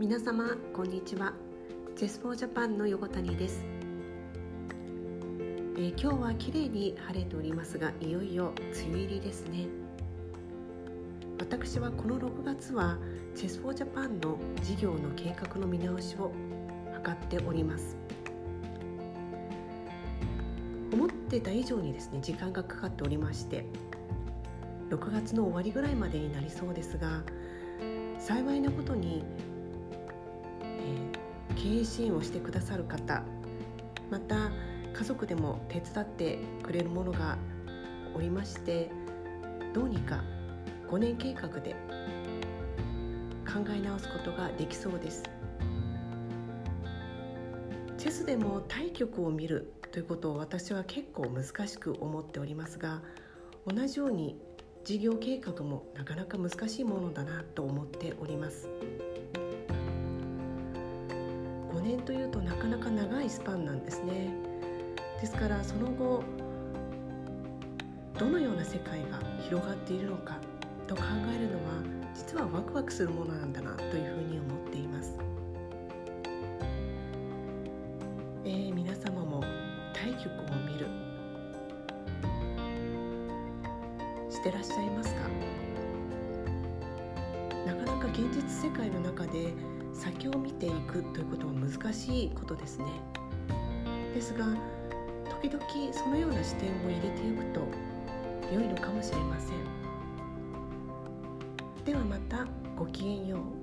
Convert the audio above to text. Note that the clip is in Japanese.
皆様こんにちは。チェスフォージャパンの横谷です、えー、今日は綺麗に晴れておりますがいよいよ梅雨入りですね。私はこの6月はチェスフォージャパンの事業の計画の見直しを図っております。思ってた以上にですね時間がかかっておりまして6月の終わりぐらいまでになりそうですが幸いなことに経営支援をしてくださる方また家族でも手伝ってくれるものがおりましてどうにか5年計画で考え直すことができそうですチェスでも対局を見るということを私は結構難しく思っておりますが同じように事業計画もなかなか難しいものだなと思っております。年というとなかなか長いスパンなんですね。ですからその後どのような世界が広がっているのかと考えるのは実はワクワクするものなんだなというふうに思っています、えー、皆様も対局を見る。してらっしゃいますか？なかなか現実世界の中で先を見ていくということは難しいことですね。ですが時々そのような視点を入れていくと良いのかもしれません。ではまたごきげんよう。